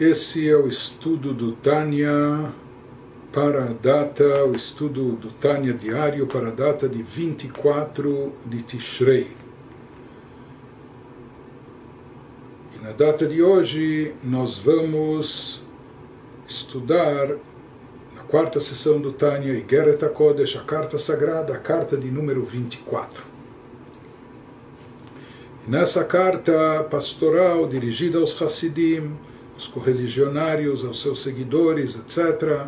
Esse é o estudo do Tânia para a data, o estudo do Tânia diário para a data de 24 de Tishrei. E na data de hoje nós vamos estudar na quarta sessão do Tânia, Igeret HaKodesh, a carta sagrada, a carta de número 24. E nessa carta pastoral dirigida aos Hassidim, aos correligionários, aos seus seguidores, etc.,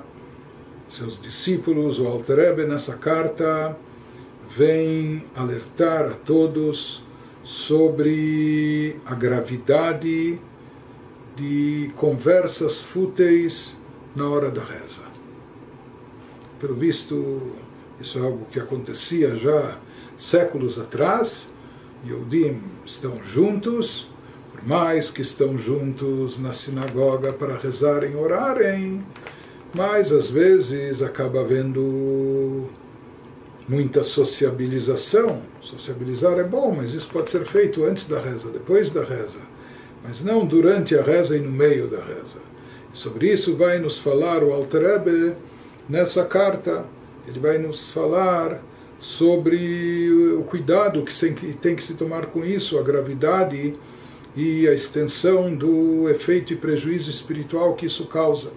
seus discípulos, o Alter Rebbe, nessa carta, vem alertar a todos sobre a gravidade de conversas fúteis na hora da reza. Pelo visto, isso é algo que acontecia já séculos atrás. Yehudim estão juntos, mais que estão juntos na sinagoga para rezarem, orarem, mas às vezes acaba havendo muita sociabilização. Sociabilizar é bom, mas isso pode ser feito antes da reza, depois da reza, mas não durante a reza e no meio da reza. Sobre isso vai nos falar o Alter Rebbe nessa carta. Ele vai nos falar sobre o cuidado que tem que se tomar com isso, a gravidade e a extensão do efeito e prejuízo espiritual que isso causa.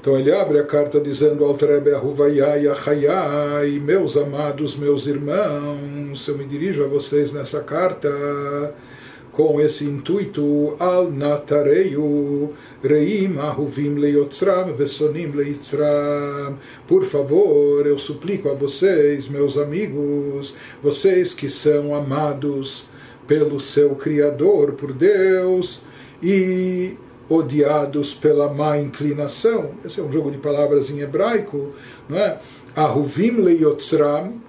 Então ele abre a carta dizendo ao Trebe Ahuvayai Achayai, meus amados, meus irmãos, eu me dirijo a vocês nessa carta com esse intuito al natareyu reim ahuvim leyotzram vesonim leitzram por favor eu suplico a vocês meus amigos vocês que são amados pelo seu criador por Deus e odiados pela má inclinação. Esse é um jogo de palavras em hebraico, não é? Ahuvim leyotzram.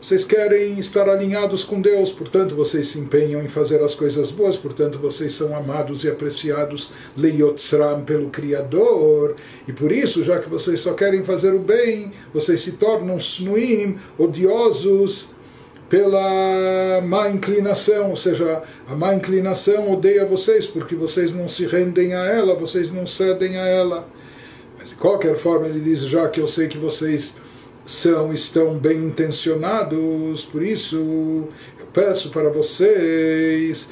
Vocês querem estar alinhados com Deus, portanto vocês se empenham em fazer as coisas boas, portanto vocês são amados e apreciados leyotzram pelo Criador, e por isso, já que vocês só querem fazer o bem, vocês se tornam snuim, odiosos, pela má inclinação, ou seja, a má inclinação odeia vocês porque vocês não se rendem a ela, vocês não cedem a ela. Mas de qualquer forma ele diz já que eu sei que vocês são estão bem intencionados, por isso eu peço para vocês,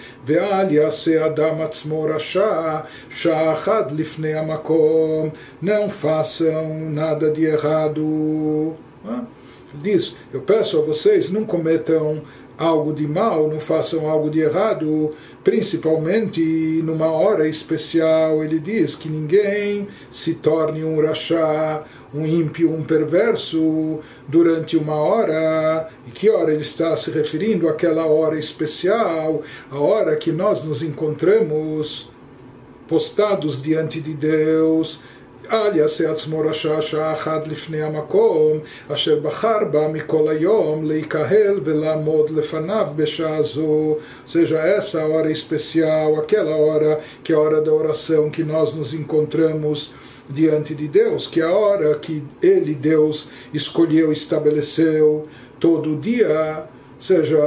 não façam nada de errado. Não? Diz: Eu peço a vocês, não cometam algo de mal, não façam algo de errado, principalmente numa hora especial. Ele diz que ninguém se torne um rachá, um ímpio, um perverso durante uma hora. E que hora ele está se referindo àquela hora especial, a hora que nós nos encontramos postados diante de Deus אל יעשה עצמו רשע שעה אחת לפני המקום אשר בחר בה מכל היום להיקהל ולעמוד לפניו בשעה זו. seja, essa hora especial, aquela hora que é a hora da oração que nós nos encontramos diante de Deus, que é a hora que Ele, Deus, escolheu, estabeleceu todo dia ou seja,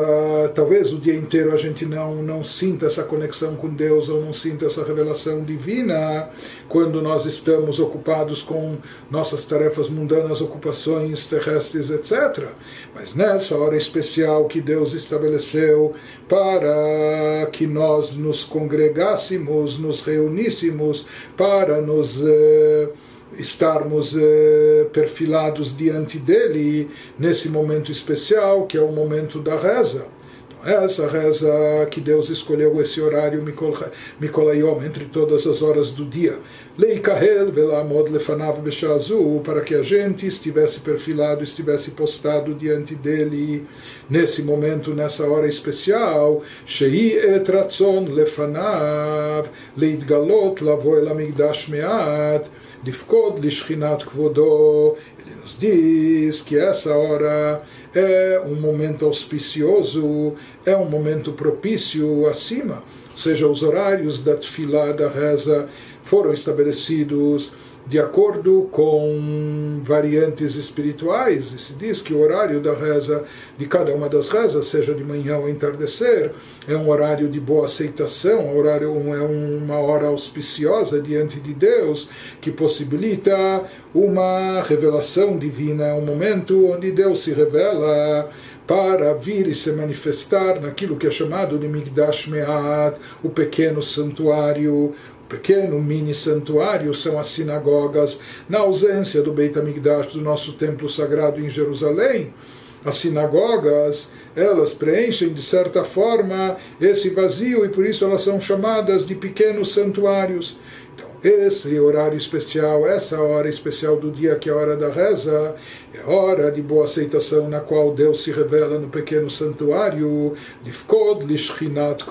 talvez o dia inteiro a gente não, não sinta essa conexão com Deus ou não sinta essa revelação divina quando nós estamos ocupados com nossas tarefas mundanas, ocupações terrestres, etc. Mas nessa hora especial que Deus estabeleceu para que nós nos congregássemos, nos reuníssemos, para nos. Eh, estarmos eh, perfilados diante dele nesse momento especial, que é o momento da reza. Então, essa reza que Deus escolheu esse horário Mikolayom, entre todas as horas do dia. Leikahel velamod lefanav beshazu, para que a gente estivesse perfilado, estivesse postado diante dele nesse momento, nessa hora especial. Shei meat Lifkod Lishchinat Kvodo, ele nos diz que essa hora é um momento auspicioso, é um momento propício acima, ou seja, os horários da tefilá, da reza, foram estabelecidos de acordo com variantes espirituais. E se diz que o horário da reza, de cada uma das rezas, seja de manhã ou entardecer, é um horário de boa aceitação, é horário, é uma hora auspiciosa diante de Deus, que possibilita uma revelação divina, é um momento onde Deus se revela para vir e se manifestar naquilo que é chamado de Migdash Me'at, o pequeno santuário, pequeno mini santuário são as sinagogas, na ausência do Beit HaMikdash, do nosso templo sagrado em Jerusalém. As sinagogas, elas preenchem de certa forma esse vazio e por isso elas são chamadas de pequenos santuários esse horário especial, essa hora especial do dia, que é a hora da reza, é hora de boa aceitação na qual Deus se revela no pequeno santuário, Lifkod lishchinat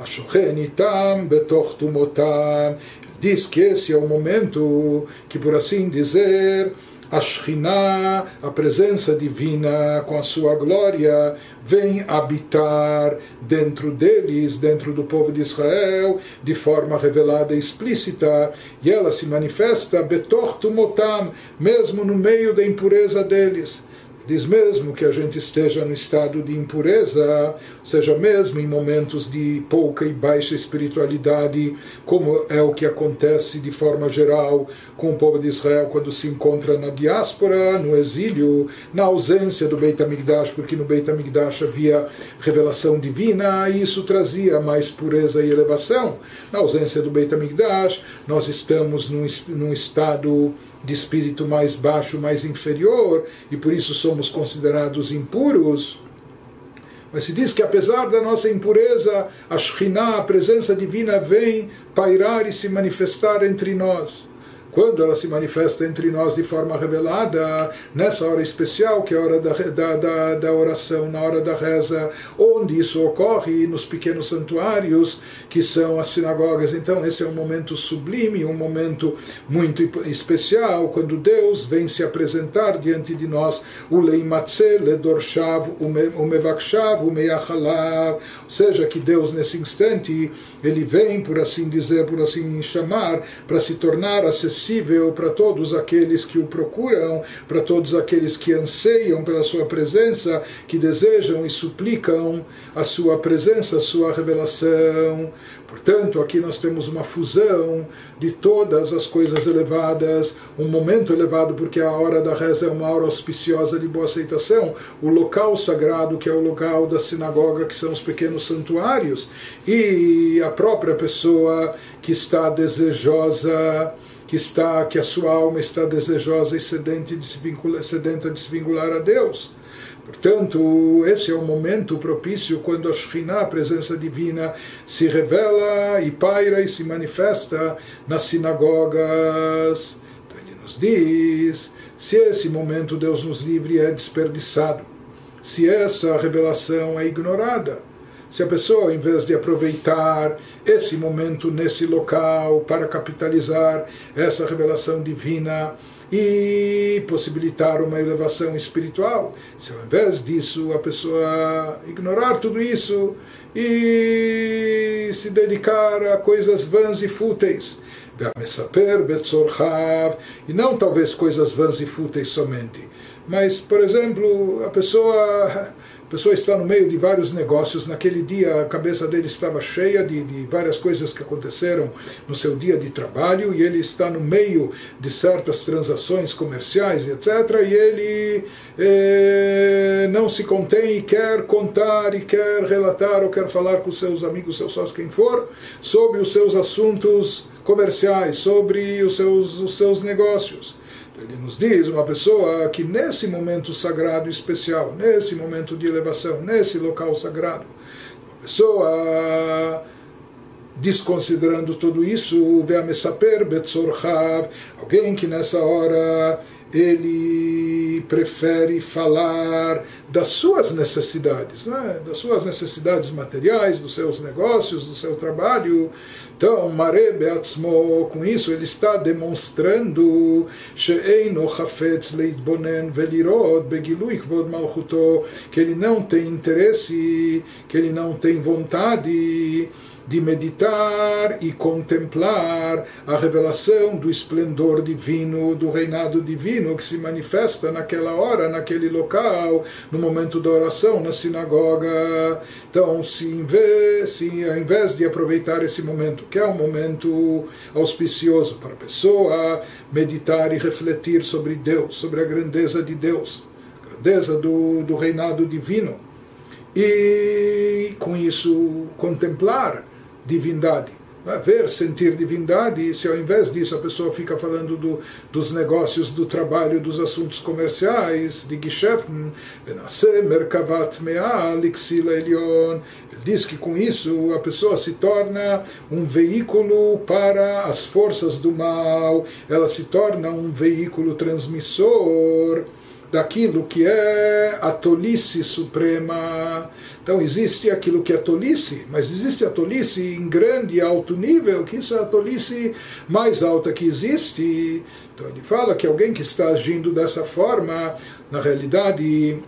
ashochem betoch tumotam. Diz que esse é o momento que, por assim dizer, a Shekhinah, a presença divina com a sua glória, vem habitar dentro deles, dentro do povo de Israel, de forma revelada e explícita, e ela se manifesta betortumotam, mesmo no meio da impureza deles. Diz mesmo que a gente esteja no estado de impureza, seja mesmo em momentos de pouca e baixa espiritualidade, como é o que acontece de forma geral com o povo de Israel quando se encontra na diáspora, no exílio, na ausência do Beit HaMikdash, porque no Beit HaMikdash havia revelação divina e isso trazia mais pureza e elevação. Na ausência do Beit HaMikdash, nós estamos num, num estado de espírito mais baixo, mais inferior, e por isso somos considerados impuros. Mas se diz que apesar da nossa impureza, a Shekhinah, a presença divina, vem pairar e se manifestar entre nós quando ela se manifesta entre nós de forma revelada, nessa hora especial, que é a hora da, da, da, da oração, na hora da reza, onde isso ocorre, nos pequenos santuários, que são as sinagogas. Então, esse é um momento sublime, um momento muito especial, quando Deus vem se apresentar diante de nós, o Leimatze, Ledorshav, o Mevakshav, o Meyachalav, ou seja, que Deus nesse instante, ele vem, por assim dizer, por assim chamar, para se tornar acessível para todos aqueles que o procuram, para todos aqueles que anseiam pela sua presença, que desejam e suplicam a sua presença, a sua revelação. Portanto, aqui nós temos uma fusão de todas as coisas elevadas, um momento elevado, porque a hora da reza é uma hora auspiciosa de boa aceitação, o local sagrado, que é o local da sinagoga, que são os pequenos santuários, e a própria pessoa que está desejosa que está que a sua alma está desejosa e sedente de se vincular, sedenta de se vincular a Deus. Portanto, esse é o momento propício quando a Shekhinah, a presença divina, se revela e paira e se manifesta nas sinagogas. Então ele nos diz: se esse momento Deus nos livre é desperdiçado, se essa revelação é ignorada, se a pessoa, em vez de aproveitar esse momento nesse local para capitalizar essa revelação divina e possibilitar uma elevação espiritual, se ao invés disso a pessoa ignorar tudo isso e se dedicar a coisas vãs e fúteis, e não talvez coisas vãs e fúteis somente, mas, por exemplo, a pessoa pessoa está no meio de vários negócios, naquele dia a cabeça dele estava cheia de, de várias coisas que aconteceram no seu dia de trabalho e ele está no meio de certas transações comerciais, etc. E ele eh, não se contém e quer contar e quer relatar ou quer falar com seus amigos, seus sócios, quem for, sobre os seus assuntos comerciais, sobre os seus, os seus negócios. Ele nos diz uma pessoa que nesse momento sagrado especial, nesse momento de elevação, nesse local sagrado, uma pessoa desconsiderando tudo isso, alguém que nessa hora ele prefere falar das suas necessidades, né? das suas necessidades materiais, dos seus negócios, do seu trabalho. Então, Mare Beatzmo, com isso, ele está demonstrando que ele não tem interesse, que ele não tem vontade de meditar e contemplar a revelação do esplendor divino, do reinado divino que se manifesta naquela hora, naquele local, no momento da oração, na sinagoga. Então, se, em vez, se ao invés de aproveitar esse momento, que é um momento auspicioso para a pessoa meditar e refletir sobre Deus, sobre a grandeza de Deus, a grandeza do, do reinado divino, e com isso contemplar divindade. Ver, sentir divindade, se ao invés disso a pessoa fica falando do, dos negócios, do trabalho, dos assuntos comerciais, de Geschäften, Merkavat Mea, Lixila Elion, diz que com isso a pessoa se torna um veículo para as forças do mal, ela se torna um veículo transmissor daquilo que é a tolice suprema. Então existe aquilo que é tolice, mas existe a tolice em grande e alto nível, que isso é a tolice mais alta que existe. Então ele fala que alguém que está agindo dessa forma, na realidade,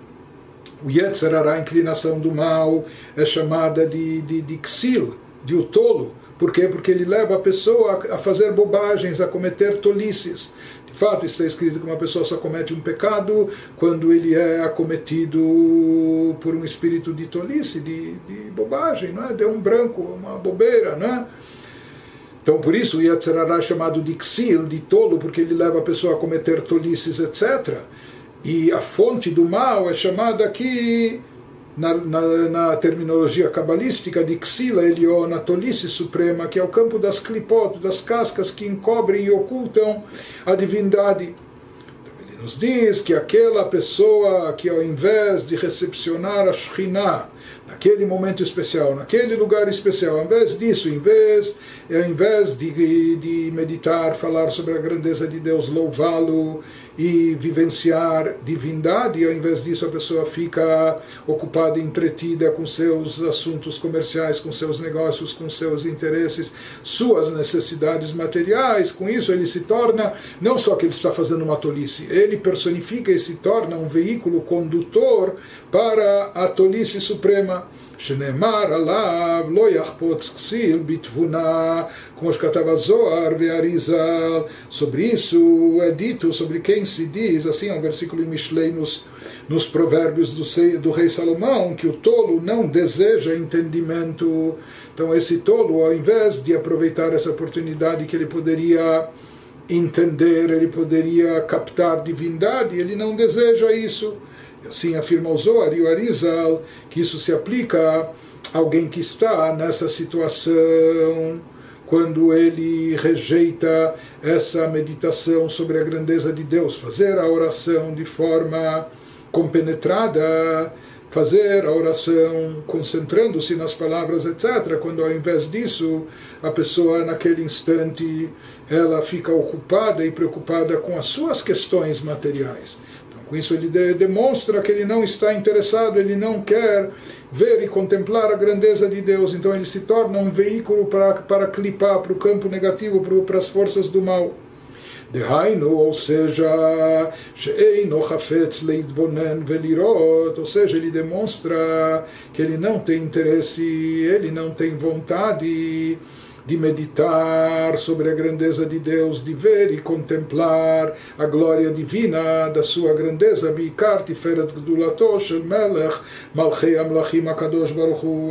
o Yetzirah, a inclinação do mal, é chamada de, de, de Xil, de o tolo. Por quê? Porque ele leva a pessoa a fazer bobagens, a cometer tolices fato está escrito que uma pessoa só comete um pecado quando ele é acometido por um espírito de tolice, de, de bobagem, é? Deu um branco, uma bobeira, não é? Então, por isso, o Yetzirará é chamado de Xil, de tolo, porque ele leva a pessoa a cometer tolices, etc. E a fonte do mal é chamada aqui na, na, na, terminologia cabalística de Xila Elion, a tolice suprema, que é o campo das clipot, das cascas que encobrem e ocultam a divindade. Então ele nos diz que aquela pessoa que ao invés de recepcionar a Shekhinah, naquele momento especial, naquele lugar especial, ao invés disso, em vez, ao invés de, de meditar, falar sobre a grandeza de Deus, louvá-lo, e vivenciar divindade, ao invés disso a pessoa fica ocupada e entretida com seus assuntos comerciais, com seus negócios, com seus interesses, suas necessidades materiais. Com isso ele se torna, não só que ele está fazendo uma tolice, ele personifica e se torna um veículo condutor para a tolice suprema. שנאמר עליו לא יחפוץ כסיל בתבונה, como שכתב הזוהר והאריזל. Sobre isso é dito, sobre quem se diz, assim é um versículo em Mishlei nos, nos provérbios do, do rei Salomão, que o tolo não deseja entendimento. Então esse tolo, ao invés de aproveitar essa oportunidade que ele poderia entender, ele poderia captar divindade, ele não deseja isso. Assim afirma o Zohar e o Arizal que isso se aplica a alguém que está nessa situação quando ele rejeita essa meditação sobre a grandeza de Deus, fazer a oração de forma compenetrada, fazer a oração concentrando-se nas palavras, etc. Quando ao invés disso, a pessoa naquele instante ela fica ocupada e preocupada com as suas questões materiais. Com isso ele de, demonstra que ele não está interessado, ele não quer ver e contemplar a grandeza de Deus. Então ele se torna um veículo para, para clipar para o campo negativo, para, para as forças do mal. דהיינו, ou seja, שאינו חפץ להתבונן ולראות, ou seja, ele demonstra que ele não tem interesse, ele não tem vontade de meditar sobre a grandeza de Deus, de ver e contemplar a glória divina da sua grandeza.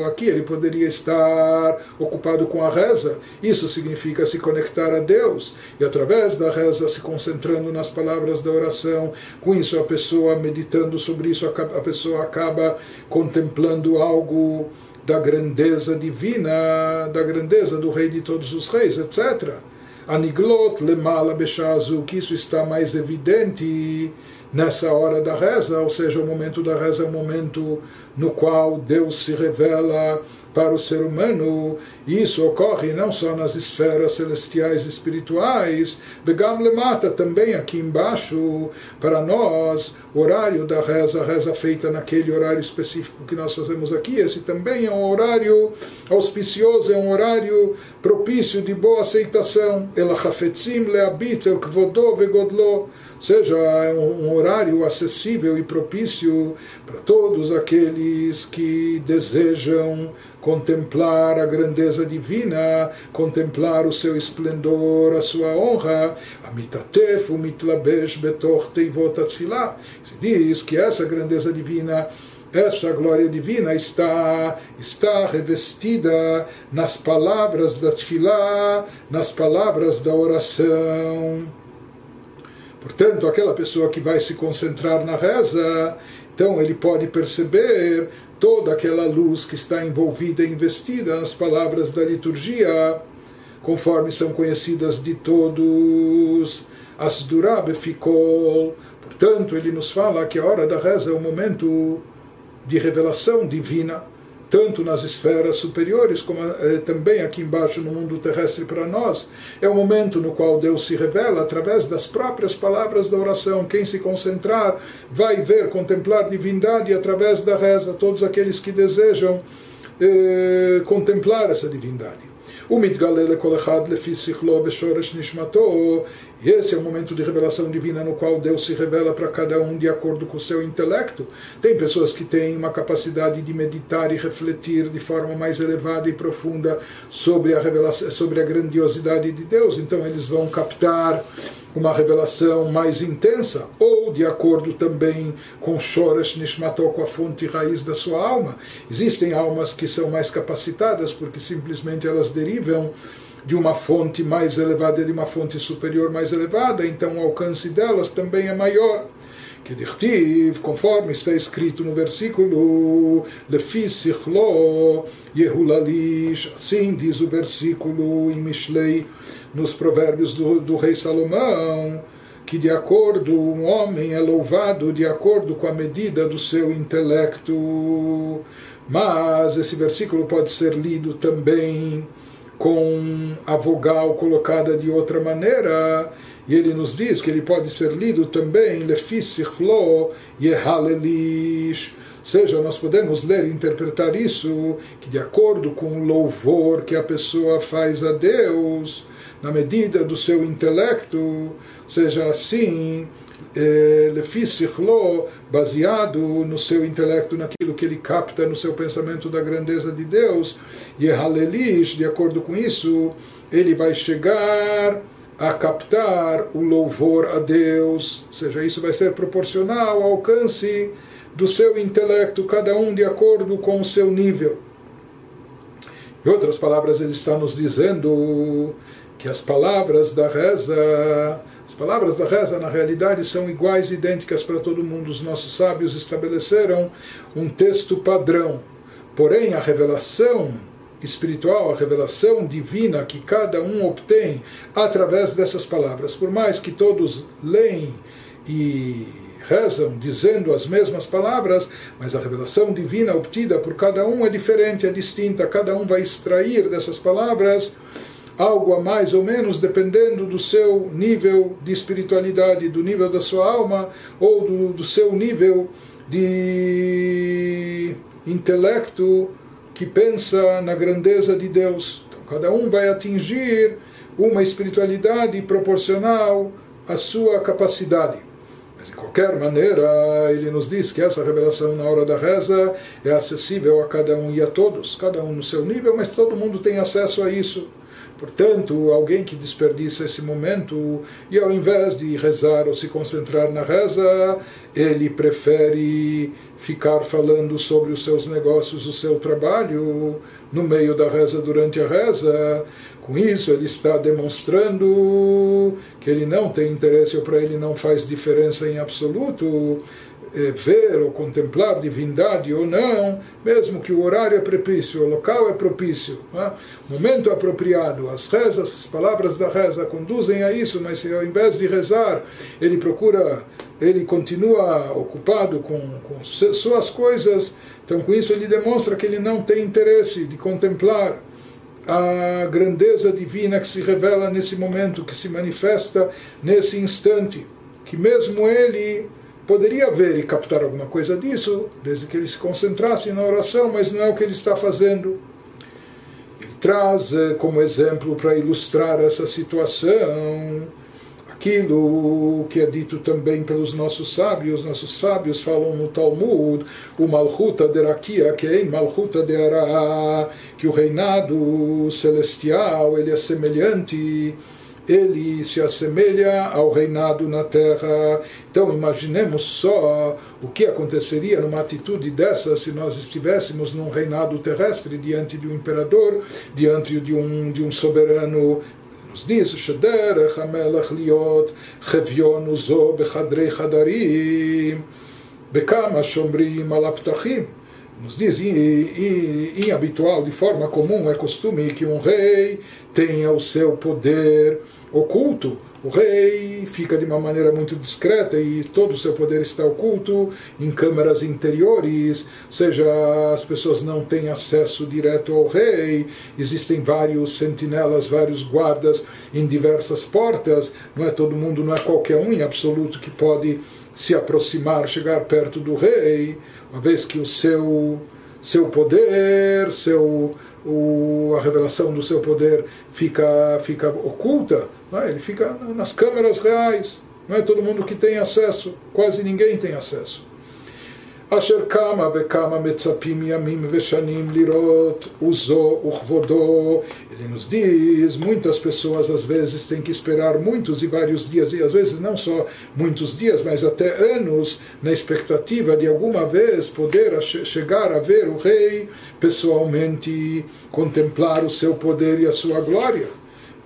Aqui ele poderia estar ocupado com a reza. Isso significa se conectar a Deus e através da reza se concentrando nas palavras da oração. Com isso a pessoa meditando sobre isso a pessoa acaba contemplando algo da grandeza divina, da grandeza do Rei de todos os reis, etc. Aniglot lemala bechazu, que isso está mais evidente nessa hora da reza, ou seja, o momento da reza é o momento no qual Deus se revela para o ser humano, isso ocorre não só nas esferas celestiais e espirituais, Begam Lemata, também aqui embaixo, para nós, horário da reza, a reza feita naquele horário específico que nós fazemos aqui. Esse também é um horário auspicioso, é um horário propício de boa aceitação. Ela hafetzim leabit el kvodó vegodlo seja, é um horário acessível e propício para todos aqueles que desejam contemplar a grandeza divina, contemplar o seu esplendor, a sua honra. Amitatef Se diz que essa grandeza divina essa glória divina está está revestida nas palavras da tefilá, nas palavras da oração. Portanto, aquela pessoa que vai se concentrar na reza, então ele pode perceber toda aquela luz que está envolvida e investida nas palavras da liturgia, conforme são conhecidas de todos. As ficou. Portanto, ele nos fala que a hora da reza é o momento de revelação divina tanto nas esferas superiores como eh, também aqui embaixo no mundo terrestre para nós. É o momento no qual Deus se revela através das próprias palavras da oração. Quem se concentrar vai ver, contemplar divindade através da reza. Todos aqueles que desejam eh, contemplar essa divindade. O מתגלה לכל אחד לפי שכלו בשורש נשמתו e esse é o momento de revelação divina no qual Deus se revela para cada um de acordo com o seu intelecto. Tem pessoas que têm uma capacidade de meditar e refletir de forma mais elevada e profunda sobre a revelação, sobre a grandiosidade de Deus, então eles vão captar uma revelação mais intensa, ou de acordo também com Shoresh Nishmato, com a fonte raiz da sua alma. Existem almas que são mais capacitadas porque simplesmente elas derivam de uma fonte mais elevada, de uma fonte superior mais elevada, então o alcance delas também é maior. Que dirtiv, conforme está escrito no versículo, Lefi Sichlo Yehulalish, assim diz o versículo em Mishlei, nos provérbios do, do rei Salomão, que de acordo, um homem é louvado de acordo com a medida do seu intelecto. Mas esse versículo pode ser lido também com a vogal colocada de outra maneira, e ele nos diz que ele pode ser lido também lefisichlo yehalelish. Ou seja, nós podemos ler e interpretar isso que de acordo com o louvor que a pessoa faz a Deus, na medida do seu intelecto, seja assim, Lefisichlo, baseado no seu intelecto, naquilo que ele capta no seu pensamento da grandeza de Deus, e Halelish, de acordo com isso, ele vai chegar a captar o louvor a Deus, ou seja, isso vai ser proporcional ao alcance do seu intelecto, cada um de acordo com o seu nível. Em outras palavras, ele está nos dizendo que as palavras da reza as palavras da reza, na realidade, são iguais, idênticas para todo mundo. Os nossos sábios estabeleceram um texto padrão. Porém, a revelação espiritual, a revelação divina que cada um obtém através dessas palavras, por mais que todos leem e rezam dizendo as mesmas palavras, mas a revelação divina obtida por cada um é diferente, é distinta. Cada um vai extrair dessas palavras algo a mais ou menos, dependendo do seu nível de espiritualidade, do nível da sua alma ou do, do seu nível de intelecto que pensa na grandeza de Deus. Então, cada um vai atingir uma espiritualidade proporcional à sua capacidade. Mas, de qualquer maneira, ele nos diz que essa revelação na hora da reza é acessível a cada um e a todos, cada um no seu nível, mas todo mundo tem acesso a isso. Portanto, alguém que desperdiça esse momento e ao invés de rezar ou se concentrar na reza, ele prefere ficar falando sobre os seus negócios, o seu trabalho, no meio da reza, durante a reza. Com isso, ele está demonstrando que ele não tem interesse ou para ele não faz diferença em absoluto ver ou contemplar divindade ou não, mesmo que o horário é propício, o local é propício, é? o momento é apropriado, as rezas, as palavras da reza conduzem a isso, mas se ao invés de rezar, ele procura, ele continua ocupado com, com suas coisas, então com isso ele demonstra que ele não tem interesse de contemplar a grandeza divina que se revela nesse momento, que se manifesta nesse instante, que mesmo ele poderia ver e captar alguma coisa disso, desde que ele se concentrasse na oração, mas não é o que ele está fazendo. Ele traz eh, como exemplo para ilustrar essa situação aquilo que é dito também pelos nossos sábios. Nossos sábios falam no Talmud, o Malchuta de Rakia, que é Malchuta de Ara, que o reinado celestial ele é semelhante ele se assemelha ao reinado na terra. Então imaginemos só o que aconteceria numa atitude dessa se nós estivéssemos num reinado terrestre diante de um imperador, diante de um, de um soberano. Nos diz, שדרך המלך להיות חביון וזו בחדרי חדרים, בכמה שומרים על הפתחים. nos diz, em habitual, de forma comum, é costume que um rei tenha o seu poder oculto. O rei fica de uma maneira muito discreta e todo o seu poder está oculto em câmaras interiores, ou seja, as pessoas não têm acesso direto ao rei. Existem vários sentinelas, vários guardas em diversas portas. Não é todo mundo, não é qualquer um em absoluto que pode se aproximar, chegar perto do rei, uma vez que o seu seu poder, seu o, a revelação do seu poder fica, fica oculta, é? ele fica nas câmeras reais. Não é todo mundo que tem acesso, quase ninguém tem acesso. אשר כמה וכמה מצפים ימים ושנים לראות עוזו וכבודו. Ele nos diz, muitas pessoas às vezes têm que esperar muitos e vários dias, e às vezes não só muitos dias, mas até anos, na expectativa de alguma vez poder chegar a ver o rei pessoalmente, contemplar o seu poder e a sua glória.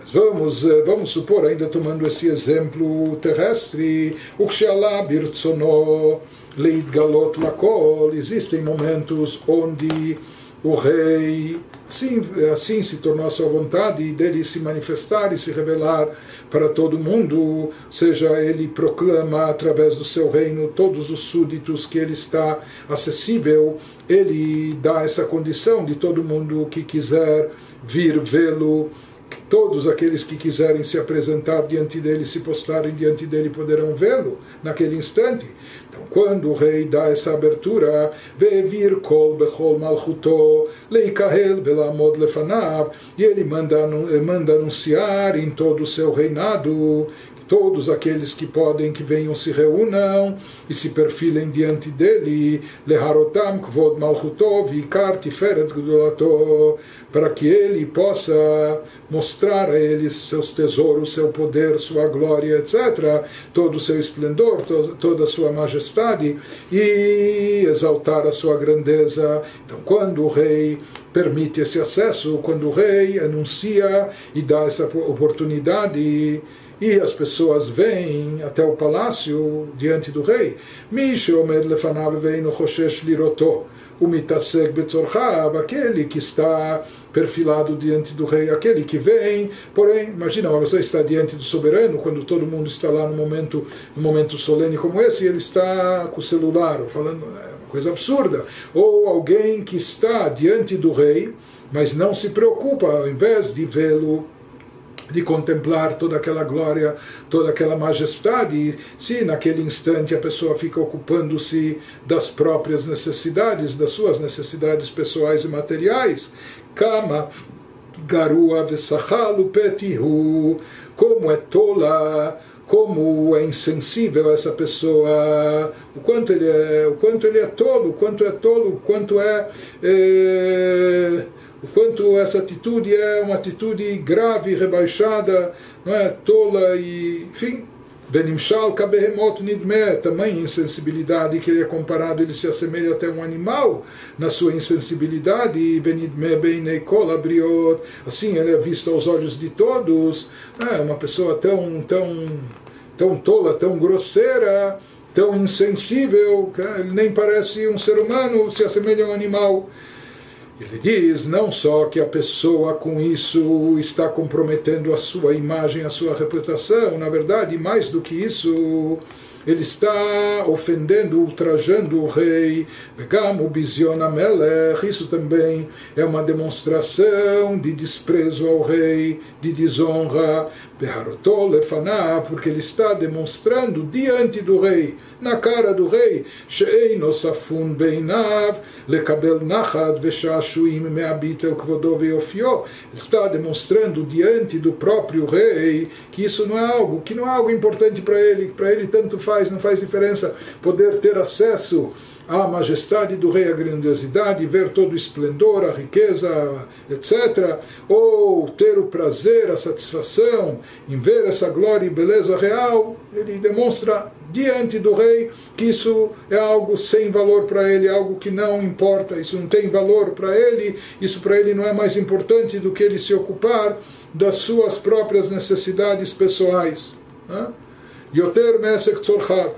Mas vamos, eh, vamos supor, ainda tomando esse exemplo terrestre, o Kshalá Birtsono Leitgalot Lakol, existem momentos onde o rei assim, assim se tornou a sua vontade dele se manifestar e se revelar para todo mundo, seja ele proclama através do seu reino todos os súditos que ele está acessível, ele dá essa condição de todo mundo que quiser vir vê-lo todos aqueles que quiserem se apresentar diante dele, se postarem diante dele, poderão vê-lo naquele instante. Então, quando o rei dá essa abertura, vir kol bechol malchuto, leikahel belamod lefanav, e ele manda, manda anunciar em todo o seu reinado todos aqueles que podem que venham se reúnam e se perfilem diante dele, leharotam kvod malchutov vikar tiferet gdolato, para que ele possa mostrar a eles seus tesouros, seu poder, sua glória, etc., todo o seu esplendor, toda a sua majestade e exaltar a sua grandeza. Então, quando o rei permite esse acesso, quando o rei anuncia e dá essa oportunidade, e as pessoas vêm até o palácio diante do rei. aquele que está perfilado diante do rei, aquele que vem, porém, imagina, uma pessoa está diante do soberano, quando todo mundo está lá no momento, no momento solene como esse, e ele está com o celular, falando, é uma coisa absurda. Ou alguém que está diante do rei, mas não se preocupa, ao invés de vê-lo de contemplar toda aquela glória, toda aquela majestade, se naquele instante a pessoa fica ocupando-se das próprias necessidades, das suas necessidades pessoais e materiais, kama garua vesachalu petihu, como é tola, como é insensível essa pessoa, o quanto ele é, o quanto ele é tolo, o quanto é tolo, o quanto é, é o quanto essa atitude é uma atitude grave, rebaixada, não é? Tola e, enfim, Benimshal kabehemot nidme, tamanha insensibilidade que ele é comparado, ele se assemelha até um animal na sua insensibilidade, benidme beinei kol abriot, assim ele é visto aos olhos de todos, é uma pessoa tão, tão, tão tola, tão grosseira, tão insensível, ele nem parece um ser humano, se assemelha a um animal. Ele diz não só que a pessoa com isso está comprometendo a sua imagem, a sua reputação, na verdade, mais do que isso, ele está ofendendo, ultrajando o rei. Isso também é uma demonstração de desprezo ao rei, de desonra. Porque ele está demonstrando diante do rei, na cara do rei, ele está demonstrando diante do próprio rei que isso não é algo, que não é algo importante para ele, para ele tanto faz, não faz diferença poder ter acesso à majestade do rei, a grandiosidade, ver todo o esplendor, a riqueza, etc. Ou ter o prazer, a satisfação em ver essa glória e beleza real, ele demonstra diante do rei que isso é algo sem valor para ele, algo que não importa, isso não tem valor para ele, isso para ele não é mais importante do que ele se ocupar das suas próprias necessidades pessoais. Yoter Mesek Tzorchav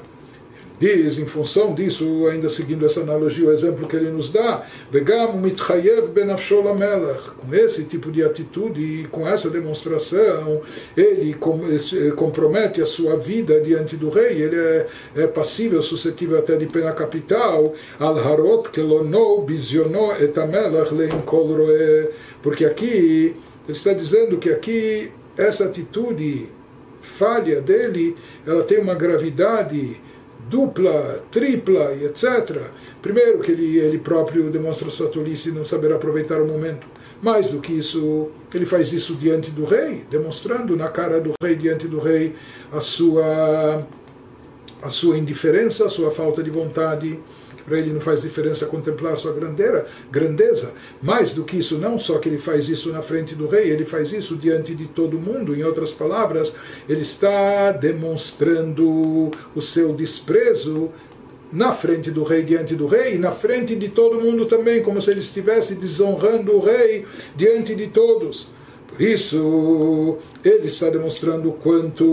diz, em função disso, ainda seguindo essa analogia, o exemplo que ele nos dá, com esse tipo de atitude e com essa demonstração, ele compromete a sua vida diante do rei, ele é, é passível, suscetível até de pena capital, al harot kelono biziono et porque aqui ele está dizendo que aqui essa atitude falha dele, ela tem uma gravidade dupla, tripla e etc. Primeiro, que ele, ele próprio demonstra sua tolice e não saber aproveitar o momento. Mais do que isso, ele faz isso diante do rei, demonstrando na cara do rei, diante do rei, a sua, a sua indiferença, a sua falta de vontade para ele não faz diferença contemplar sua grandeira, grandeza. Mais do que isso, não só que ele faz isso na frente do rei, ele faz isso diante de todo mundo. Em outras palavras, ele está demonstrando o seu desprezo na frente do rei, diante do rei, e na frente de todo mundo também, como se ele estivesse desonrando o rei diante de todos. Por isso, ele está demonstrando quanto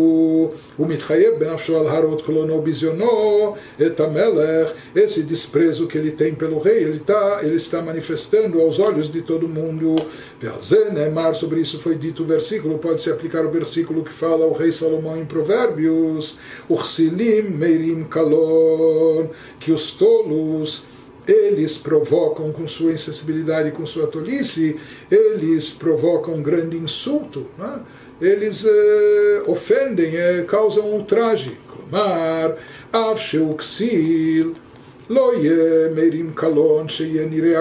o Mitchayev ben Afshal Harot Amelech, esse desprezo que ele tem pelo rei, ele está, ele está manifestando aos olhos de todo mundo. Mar sobre isso foi dito o versículo, pode se aplicar o versículo que fala o rei Salomão em Provérbios, Ursilim Meirim Kalon, que os tolos eles provocam com sua insensibilidade, com sua tolice, eles provocam um grande insulto, né? eles eh, ofendem, eh, causam ultraje. Klamar, av merim kalon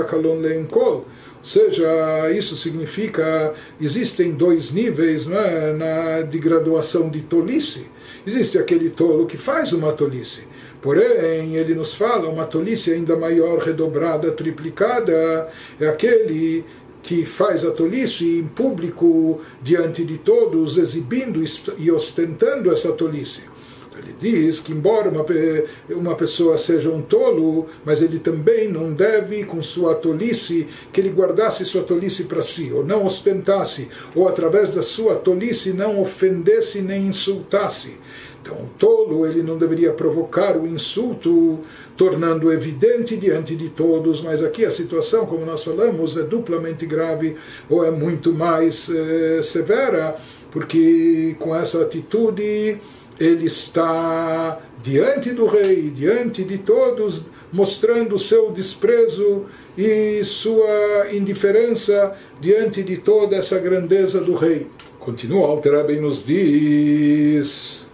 kalon leenkol. Ou seja, isso significa existem dois níveis é, na, de graduação de tolice. Existe aquele tolo que faz uma tolice Porém, ele nos fala uma tolice ainda maior, redobrada, triplicada, é aquele que faz a tolice em público diante de todos, exibindo e ostentando essa tolice. Ele diz que, embora uma, uma pessoa seja um tolo, mas ele também não deve, com sua tolice, que ele guardasse sua tolice para si, ou não ostentasse, ou através da sua tolice não ofendesse nem insultasse. Então, o tolo ele não deveria provocar o insulto, tornando evidente diante de todos, mas aqui a situação, como nós falamos, é duplamente grave ou é muito mais eh, severa, porque com essa atitude ele está diante do rei, diante de todos, mostrando seu desprezo e sua indiferença diante de toda essa grandeza do rei. Continua, Alter bem nos diz.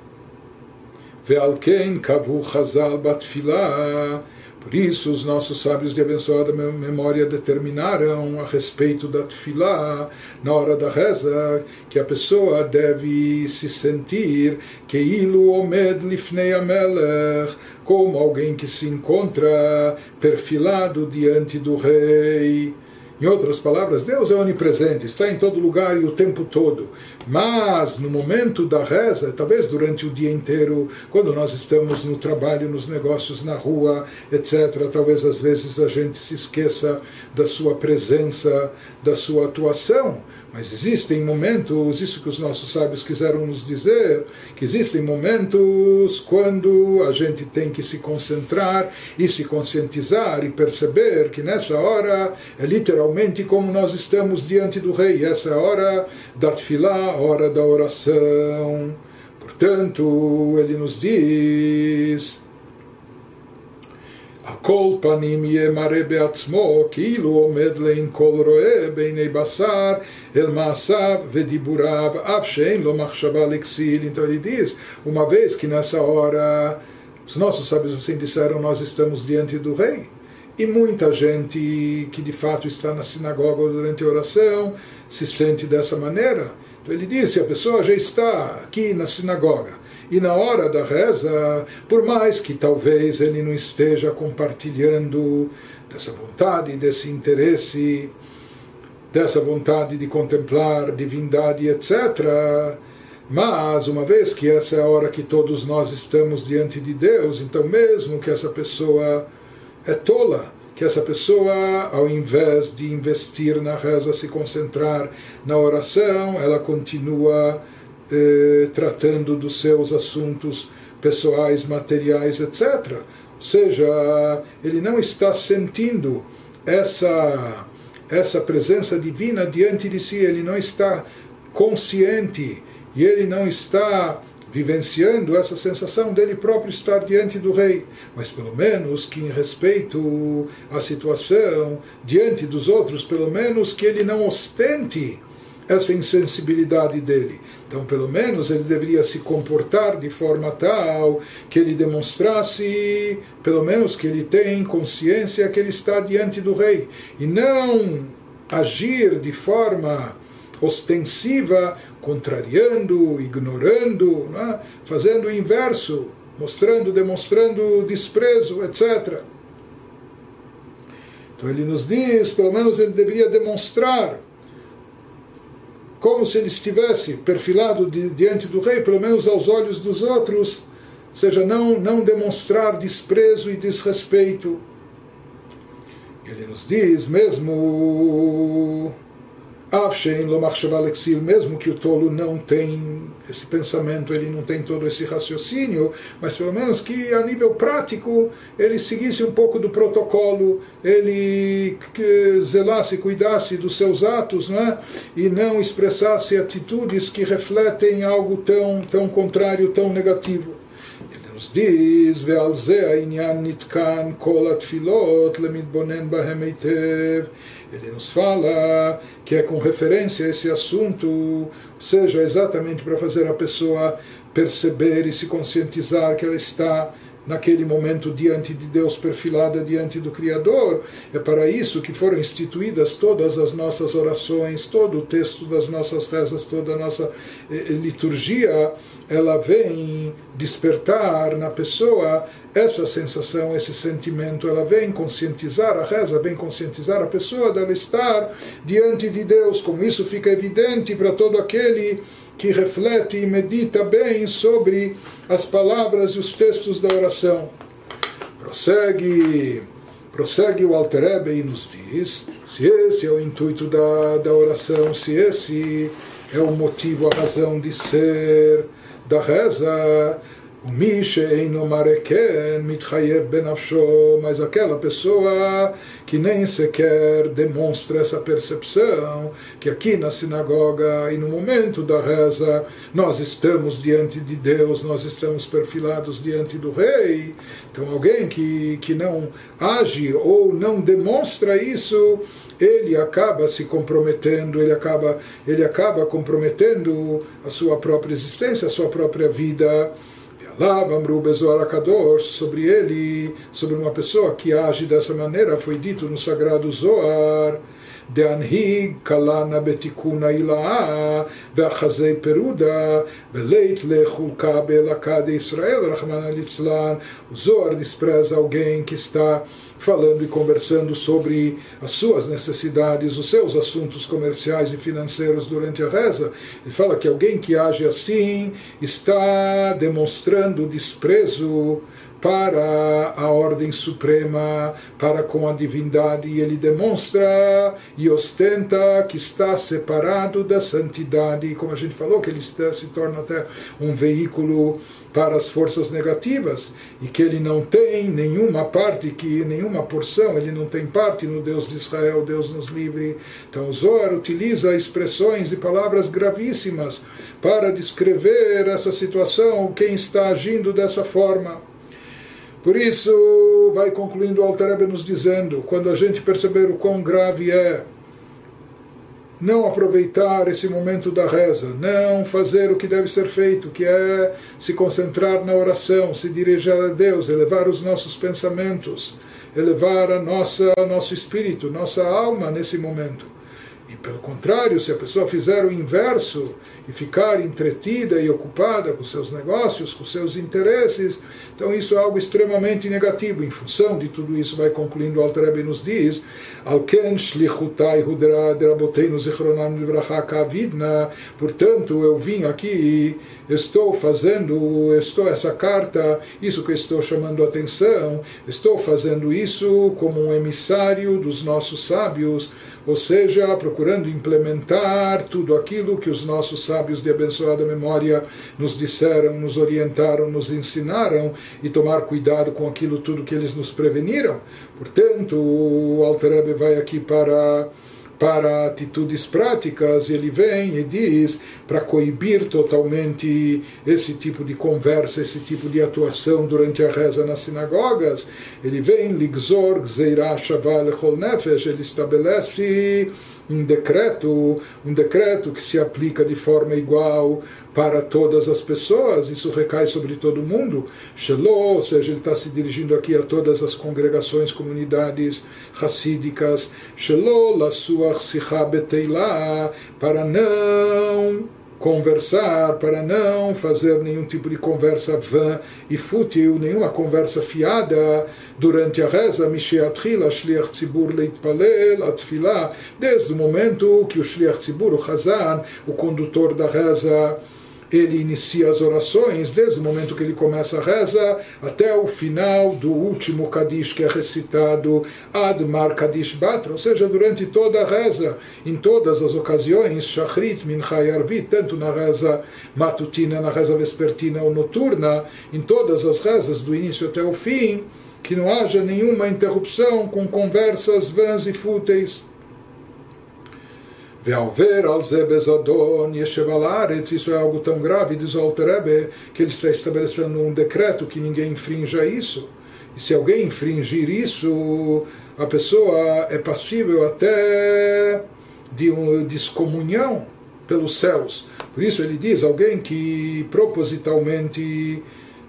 Ve'alken kavu chazal batfilá. Por isso, os nossos sábios de abençoada memória determinaram a respeito da tefilá, na hora da reza, que a pessoa deve se sentir que ilu omed lifnei amelech, como alguém que se encontra perfilado diante do rei. Em outras palavras, Deus é onipresente, está em todo lugar e o tempo todo. Mas no momento da reza, talvez durante o dia inteiro, quando nós estamos no trabalho, nos negócios, na rua, etc., talvez às vezes a gente se esqueça da sua presença, da sua atuação. Mas existem momentos, isso que os nossos sábios quiseram nos dizer, que existem momentos quando a gente tem que se concentrar e se conscientizar e perceber que nessa hora é literalmente como nós estamos diante do rei. Essa é a hora da tefilá, a hora da oração. Portanto, ele nos diz הכל פנים יהיה מראה בעצמו כאילו עומד לעין כל רואה בעיני בשר אל מעשיו ודיבוריו אף שאין לו מחשבה לכסיל. Então ele diz, uma vez que nessa hora os nossos sábios assim disseram, nós estamos diante do rei. E muita gente que de fato está na sinagoga durante a oração se sente dessa maneira. Então ele disse: a pessoa já está aqui na sinagoga e na hora da reza, por mais que talvez ele não esteja compartilhando dessa vontade, desse interesse, dessa vontade de contemplar divindade, etc. Mas, uma vez que essa é a hora que todos nós estamos diante de Deus, então, mesmo que essa pessoa é tola, que essa pessoa, ao invés de investir na reza, se concentrar na oração, ela continua eh, tratando dos seus assuntos pessoais, materiais, etc. Ou seja, ele não está sentindo essa, essa presença divina diante de si, ele não está consciente e ele não está vivenciando essa sensação dele próprio estar diante do rei, mas pelo menos que em respeito à situação diante dos outros, pelo menos que ele não ostente essa insensibilidade dele. Então, pelo menos, ele deveria se comportar de forma tal que ele demonstrasse, pelo menos, que ele tem consciência que ele está diante do rei, e não agir de forma ostensiva, contrariando, ignorando, é? fazendo o inverso, mostrando, demonstrando desprezo, etc. Então ele nos diz, pelo menos ele deveria demonstrar como se ele estivesse perfilado de, diante do rei, pelo menos aos olhos dos outros, ou seja, não, não demonstrar desprezo e desrespeito. Ele nos diz, mesmo Avshein Lomachshavalexil, mesmo que o tolo não tem esse pensamento, ele não tem todo esse raciocínio, mas pelo menos que a nível prático ele seguisse um pouco do protocolo, ele zelasse, cuidasse dos seus atos, né? e não expressasse atitudes que refletem algo tão, tão contrário, tão negativo. Ele nos diz, ועל זה העניין נתקן כל התפילות למתבונן בהם היטב ele nos fala que é com referência a esse assunto, seja exatamente para fazer a pessoa perceber e se conscientizar que ela está naquele momento diante de Deus, perfilada diante do Criador. É para isso que foram instituídas todas as nossas orações, todo o texto das nossas rezas, toda a nossa eh, eh, liturgia, ela vem despertar na pessoa essa sensação, esse sentimento, ela vem conscientizar a reza, vem conscientizar a pessoa dela estar diante de Deus, como isso fica evidente para todo aquele que reflete e medita bem sobre as palavras e os textos da oração. Prossegue, prossegue o Alter Ebe e nos diz, se esse é o intuito da, da oração, se esse é o motivo, a razão de ser da reza, Mi she'eino mareken mitchayev benafsho, mas aquela pessoa que nem sequer demonstra essa percepção que aqui na sinagoga e no momento da reza nós estamos diante de Deus, nós estamos perfilados diante do Rei. Então alguém que, que não age ou não demonstra isso, ele acaba se comprometendo, ele acaba, ele acaba comprometendo a sua própria existência, a sua própria vida Lá, Amru Bezoar Kadosh, sobre ele, sobre uma pessoa que age dessa maneira, foi dito no sagrado Zoar. דהנהיג קלנה בתיקון העילה ואחזי פירודה ולית לחולקה באלקה ישראל, רחמנא ליצלן. O Zohar despreza alguém que está falando e conversando sobre as suas necessidades, os seus assuntos comerciais e financeiros durante a reza. Ele fala que alguém que age assim está demonstrando desprezo para a ordem suprema, para com a divindade, e ele demonstra e ostenta que está separado da santidade, como a gente falou, que ele se torna até um veículo para as forças negativas e que ele não tem nenhuma parte, que nenhuma porção, ele não tem parte no Deus de Israel, Deus nos livre. Então Zohar utiliza expressões e palavras gravíssimas para descrever essa situação, quem está agindo dessa forma. Por isso, vai concluindo o Altareb nos dizendo, quando a gente perceber o quão grave é não aproveitar esse momento da reza, não fazer o que deve ser feito, que é se concentrar na oração, se dirigir a Deus, elevar os nossos pensamentos, elevar a nossa nosso espírito, nossa alma nesse momento. E pelo contrário, se a pessoa fizer o inverso e ficar entretida e ocupada com seus negócios, com seus interesses, então isso é algo extremamente negativo. Em função de tudo isso, vai concluindo o Altrebe nos diz, portanto eu vim aqui e estou fazendo, estou essa carta, isso que estou chamando a atenção, estou fazendo isso como um emissário dos nossos sábios, ou seja, procurando implementar tudo aquilo que os nossos sábios de abençoada memória nos disseram, nos orientaram, nos ensinaram e tomar cuidado com aquilo tudo que eles nos preveniram. Portanto, o Alter vai aqui para para atitudes práticas, ele vem e diz para coibir totalmente esse tipo de conversa, esse tipo de atuação durante a reza nas sinagogas. Ele vem, Ligzor, Gzeirah, Shaval, Nefesh, ele estabelece um decreto, um decreto que se aplica de forma igual para todas as pessoas, isso recai sobre todo mundo. Sheló, ou seja, ele está se dirigindo aqui a todas as congregações, comunidades racídicas. Sheló, la sua para não conversar, para não fazer nenhum tipo de conversa vã e fútil, nenhuma conversa fiada durante a reza, desde o momento que o Shliach Tzibur, o Hazan, o condutor da reza, ele inicia as orações desde o momento que ele começa a reza até o final do último Kadish que é recitado Admar Kadish Batra, ou seja, durante toda a reza, em todas as ocasiões, Shachrit, Mincha e Arvit, tanto na reza matutina, na reza vespertina ou noturna, em todas as rezas, do início até o fim, que não haja nenhuma interrupção com conversas vãs e fúteis. Isso é algo tão grave, diz o Alter que ele está estabelecendo um decreto que ninguém infrinja isso. E se alguém infringir isso, a pessoa é passível até de uma descomunhão pelos céus. Por isso ele diz, alguém que propositalmente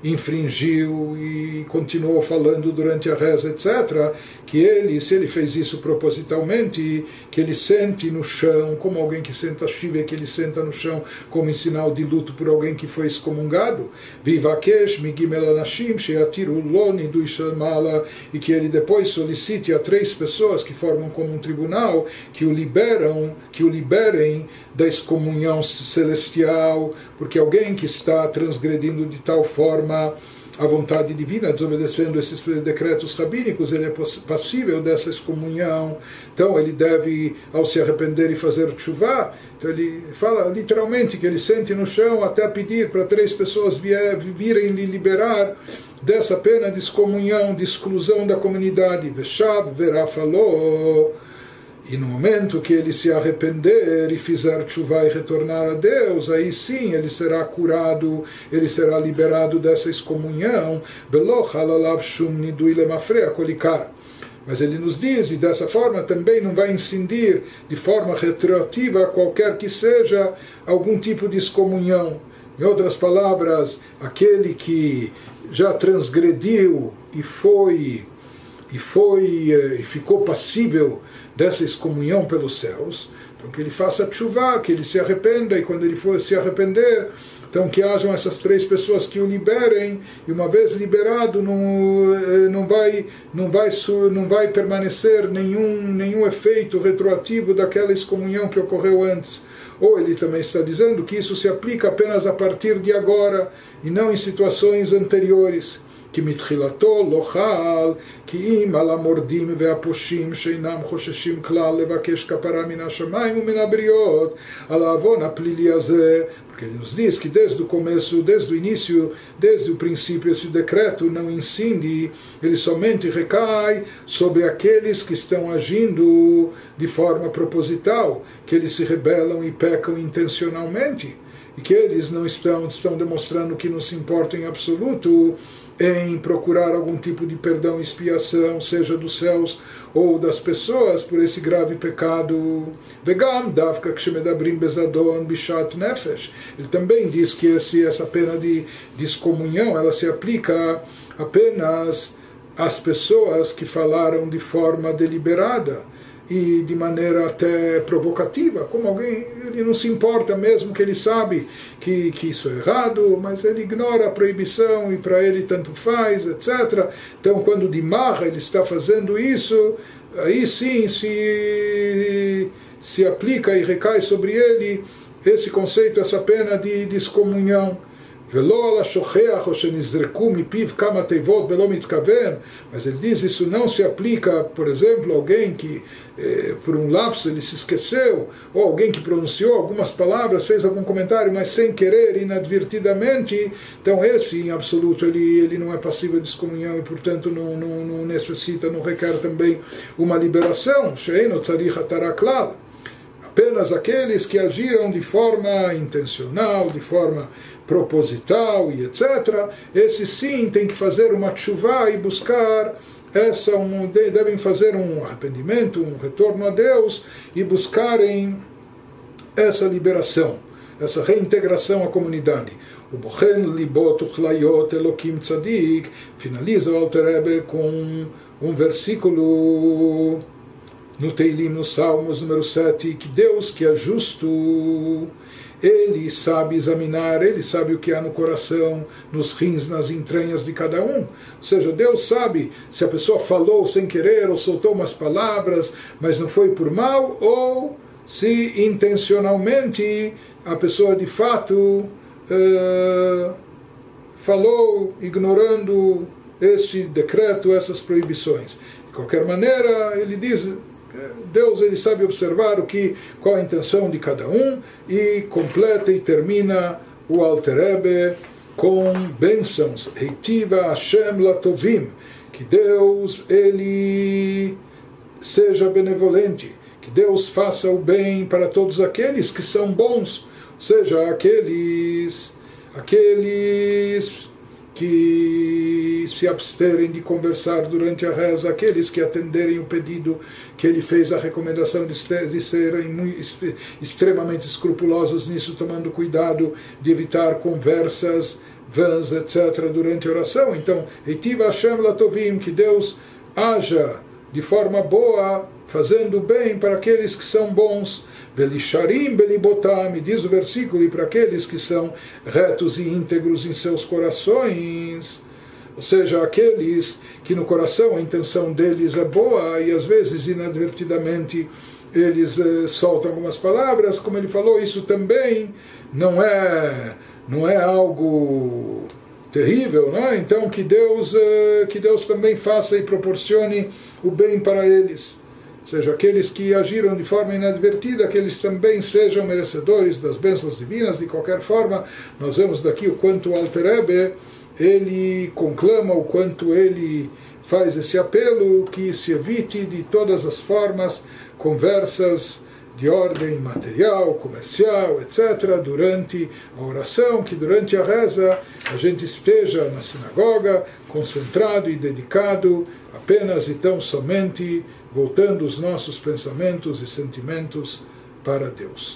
infringiu e continuou falando durante a reza, etc., que ele, se ele fez isso propositalmente, que ele sente no chão, como alguém que senta chive, que ele senta no chão como em sinal de luto por alguém que foi excomungado, Vivakesh migimel anashim sheatiru loni do e que ele depois solicite a três pessoas que formam como um tribunal que o liberam, que o liberem da excomunhão celestial, porque alguém que está transgredindo de tal forma a vontade divina, desobedecendo esses decretos rabínicos, ele é passível dessa excomunhão. Então ele deve, ao se arrepender e fazer chuva, então ele fala literalmente que ele sente no chão até pedir para três pessoas virem lhe liberar dessa pena de excomunhão, de exclusão da comunidade. Veshav verá falou e no momento que ele se arrepender e fizer chuva e retornar a Deus, aí sim ele será curado, ele será liberado dessa excomunhão. Mas ele nos diz, e dessa forma também não vai incidir de forma retroativa, qualquer que seja, algum tipo de excomunhão. Em outras palavras, aquele que já transgrediu e foi e foi eh, e ficou passível dessa excomunhão pelos céus, então que ele faça chuva, que ele se arrependa, e quando ele for se arrepender, então que hajam essas três pessoas que o liberem, e uma vez liberado, não, eh, não, vai, não, vai, não vai permanecer nenhum, nenhum efeito retroativo daquela excomunhão que ocorreu antes. Ou ele também está dizendo que isso se aplica apenas a partir de agora, e não em situações anteriores כי מתחילתו לא חל כי אם על המורדים והפושעים שאינם חוששים כלל לבקש כפרה מן השמיים ומן הבריות על העוון הפלילי הזה porque ele nos diz que desde o começo, desde o início, desde o princípio, esse decreto não incide, ele somente recai sobre aqueles que estão agindo de forma proposital, que eles se rebelam e pecam intencionalmente, e que eles não estão, estão demonstrando que não se importam em absoluto em procurar algum tipo de perdão e expiação, seja dos céus ou das pessoas, por esse grave pecado. Vegam, davka kshemedabrim bezadon bishat nefesh. Ele também diz que esse, essa pena de descomunhão, ela se aplica apenas às pessoas que falaram de forma deliberada e de maneira até provocativa, como alguém, ele não se importa mesmo que ele sabe que, que isso é errado, mas ele ignora a proibição e para ele tanto faz, etc. Então, quando de marra ele está fazendo isso, aí sim se, se aplica e recai sobre ele esse conceito, essa pena de descomunhão. Belo. Mas ele diz, isso não se aplica, por exemplo, a alguém que por um lapso ele se esqueceu, ou alguém que pronunciou algumas palavras, fez algum comentário, mas sem querer, inadvertidamente. Então esse, em absoluto, ele, ele não é passível de excomunhão e, portanto, não, não, não necessita, não requer também uma liberação. Apenas aqueles que agiram de forma intencional, de forma proposital e etc. Esses sim têm que fazer uma chuva e buscar essa um, devem fazer um arrependimento, um retorno a Deus e buscarem essa liberação, essa reintegração à comunidade. O Bochen Libot Uchlayot Elokim Tzadik finaliza o Alter Rebbe com um versículo no Teilim, no Salmos número 7, que Deus que é justo, ele sabe examinar, ele sabe o que há no coração, nos rins, nas entranhas de cada um. Ou seja, Deus sabe se a pessoa falou sem querer ou soltou umas palavras, mas não foi por mal, ou se intencionalmente a pessoa de fato uh, falou ignorando esse decreto, essas proibições. De qualquer maneira, ele diz Deus ele sabe observar o que, qual a intenção de cada um e completa e termina o Alter Rebbe com bênçãos. Reitiva Hashem Latovim. Que Deus ele seja benevolente. Que Deus faça o bem para todos aqueles que são bons. Ou seja, aqueles, aqueles que se absterem de conversar durante a reza, aqueles que atenderem o pedido que ele fez, a recomendação de, serem extremamente escrupulosos nisso, tomando cuidado de evitar conversas vãs, etc., durante a oração. Então, Eitiva Hashem Latovim, que Deus haja de forma boa, fazendo bem para aqueles que são bons. Velisharim belibotam, diz o versículo, e para aqueles que são retos e íntegros em seus corações, ou seja, aqueles que no coração a intenção deles é boa e às vezes inadvertidamente eles eh, soltam algumas palavras, como ele falou, isso também não é não é algo terrível, né? Então que Deus eh, que Deus também faça e proporcione o bem para eles seja, aqueles que agiram de forma inadvertida, que eles também sejam merecedores das bênçãos divinas, de qualquer forma, nós vemos daqui o quanto o Alter Rebbe, ele conclama, o quanto ele faz esse apelo, que se evite de todas as formas conversas de ordem material, comercial, etc., durante a oração, que durante a reza a gente esteja na sinagoga, concentrado e dedicado apenas e tão somente voltando os nossos pensamentos e sentimentos para Deus.